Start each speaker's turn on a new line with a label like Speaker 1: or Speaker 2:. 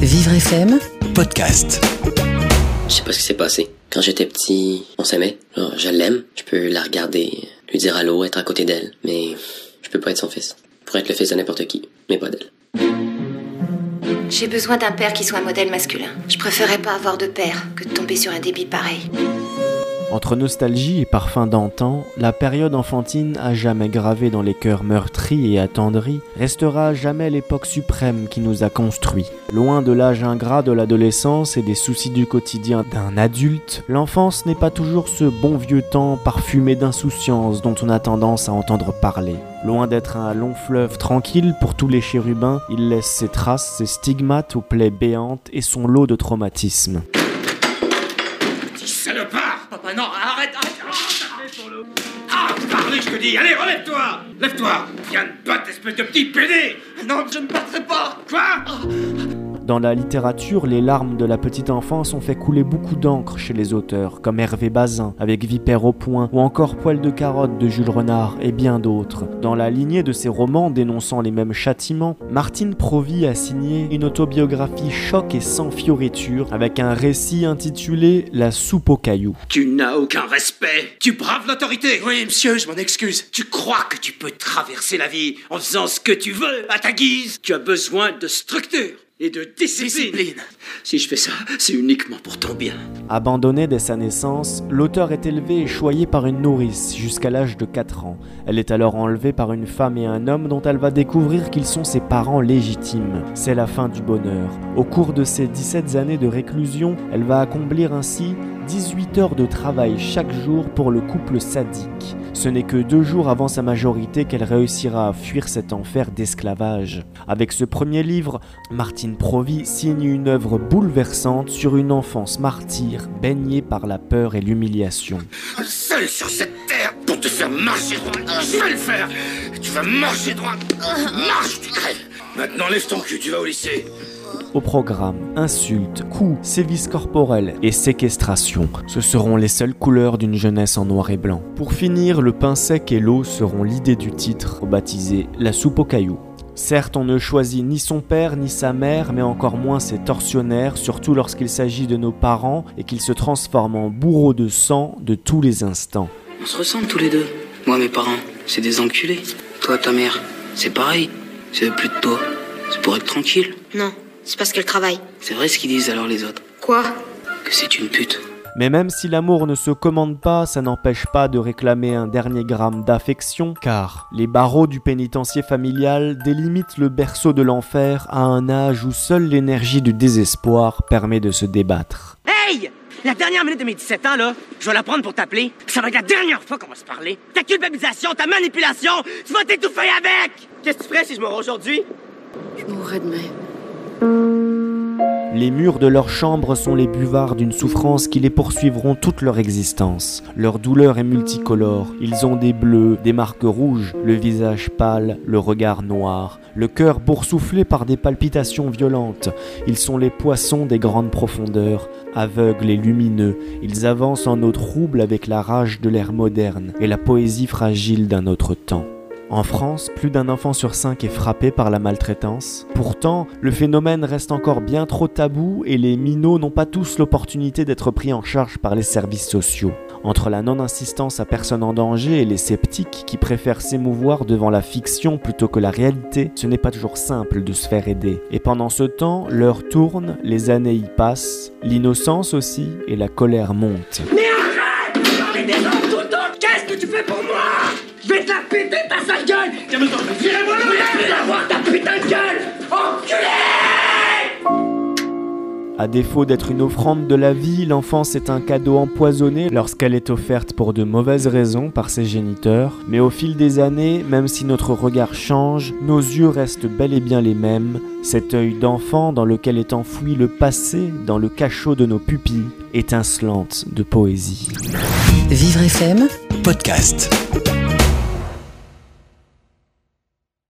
Speaker 1: Vivre FM,
Speaker 2: podcast.
Speaker 3: Je sais pas ce qui s'est passé. Quand j'étais petit, on s'aimait. Genre, Je l'aime. Je peux la regarder, lui dire allô, être à côté d'elle. Mais je peux pas être son fils. Pour être le fils de n'importe qui, mais pas d'elle.
Speaker 4: J'ai besoin d'un père qui soit un modèle masculin. Je préférerais pas avoir de père que de tomber sur un débit pareil.
Speaker 5: Entre nostalgie et parfum d'antan, la période enfantine à jamais gravée dans les cœurs meurtris et attendris restera jamais l'époque suprême qui nous a construits. Loin de l'âge ingrat de l'adolescence et des soucis du quotidien d'un adulte, l'enfance n'est pas toujours ce bon vieux temps parfumé d'insouciance dont on a tendance à entendre parler. Loin d'être un long fleuve tranquille pour tous les chérubins, il laisse ses traces, ses stigmates aux plaies béantes et son lot de traumatismes.
Speaker 6: Papa, non, arrête, arrête Ah, parlez, je te dis Allez, relève-toi Lève-toi Viens de battre, espèce de petit pédé Non, je ne battrai pas. Quoi?
Speaker 5: Dans la littérature, les larmes de la petite enfance ont fait couler beaucoup d'encre chez les auteurs, comme Hervé Bazin avec Vipère au poing, ou encore Poil de carotte de Jules Renard, et bien d'autres. Dans la lignée de ces romans dénonçant les mêmes châtiments, Martine Provy a signé une autobiographie choc et sans fioriture, avec un récit intitulé La soupe aux cailloux.
Speaker 6: Tu n'as aucun respect Tu braves l'autorité Oui, monsieur, je m'en excuse. Tu crois que tu peux traverser la vie en faisant ce que tu veux, à ta guise? Tu as besoin de structure et de discipline. Si je fais ça, c'est uniquement pour ton bien.
Speaker 5: Abandonnée dès sa naissance, l'auteur est élevé et choyé par une nourrice jusqu'à l'âge de 4 ans. Elle est alors enlevée par une femme et un homme dont elle va découvrir qu'ils sont ses parents légitimes. C'est la fin du bonheur. Au cours de ses 17 années de réclusion, elle va accomplir ainsi 18 heures de travail chaque jour pour le couple sadique. Ce n'est que deux jours avant sa majorité qu'elle réussira à fuir cet enfer d'esclavage. Avec ce premier livre, Martine Provy signe une œuvre bouleversante sur une enfance martyre baignée par la peur et l'humiliation.
Speaker 6: Seul sur cette terre pour te faire marcher droit. Je vais le faire Tu vas marcher droit Marche, tu crèves Maintenant, lève ton cul, tu vas au lycée.
Speaker 5: Au programme, insultes, coups, sévices corporels et séquestration. Ce seront les seules couleurs d'une jeunesse en noir et blanc. Pour finir, le pain sec et l'eau seront l'idée du titre, baptisé La soupe aux cailloux. Certes, on ne choisit ni son père ni sa mère, mais encore moins ses tortionnaires, surtout lorsqu'il s'agit de nos parents et qu'ils se transforment en bourreaux de sang de tous les instants.
Speaker 7: On se ressemble tous les deux. Moi, mes parents, c'est des enculés. Toi, ta mère, c'est pareil. C'est plus de toi. C'est pour être tranquille.
Speaker 4: Non, c'est parce qu'elle travaille.
Speaker 7: C'est vrai ce qu'ils disent alors les autres.
Speaker 4: Quoi?
Speaker 7: Que c'est une pute.
Speaker 5: Mais même si l'amour ne se commande pas, ça n'empêche pas de réclamer un dernier gramme d'affection, car les barreaux du pénitencier familial délimitent le berceau de l'enfer à un âge où seule l'énergie du désespoir permet de se débattre.
Speaker 8: Hey! La dernière minute de mes 17 ans, là, je vais la prendre pour t'appeler. Ça va être la dernière fois qu'on va se parler. Ta culpabilisation, ta manipulation, tu vas t'étouffer avec! Qu'est-ce que tu ferais si je meurs aujourd'hui?
Speaker 4: Je mourrais demain.
Speaker 5: Les murs de leur chambre sont les buvards d'une souffrance qui les poursuivront toute leur existence. Leur douleur est multicolore. Ils ont des bleus, des marques rouges, le visage pâle, le regard noir, le cœur boursouflé par des palpitations violentes. Ils sont les poissons des grandes profondeurs, aveugles et lumineux. Ils avancent en eau trouble avec la rage de l'ère moderne et la poésie fragile d'un autre temps. En France, plus d'un enfant sur cinq est frappé par la maltraitance. Pourtant, le phénomène reste encore bien trop tabou et les minots n'ont pas tous l'opportunité d'être pris en charge par les services sociaux. Entre la non-insistance à personne en danger et les sceptiques qui préfèrent s'émouvoir devant la fiction plutôt que la réalité, ce n'est pas toujours simple de se faire aider. Et pendant ce temps, l'heure tourne, les années y passent, l'innocence aussi et la colère montent.
Speaker 8: Mais arrête! Je vais te la péter ta sale gueule! Virez-moi le Laisse avoir ta putain de gueule! Enculé!
Speaker 5: À défaut d'être une offrande de la vie, l'enfance est un cadeau empoisonné lorsqu'elle est offerte pour de mauvaises raisons par ses géniteurs. Mais au fil des années, même si notre regard change, nos yeux restent bel et bien les mêmes. Cet œil d'enfant dans lequel est enfoui le passé, dans le cachot de nos pupilles, étincelante de poésie.
Speaker 1: Vivre FM,
Speaker 2: Podcast.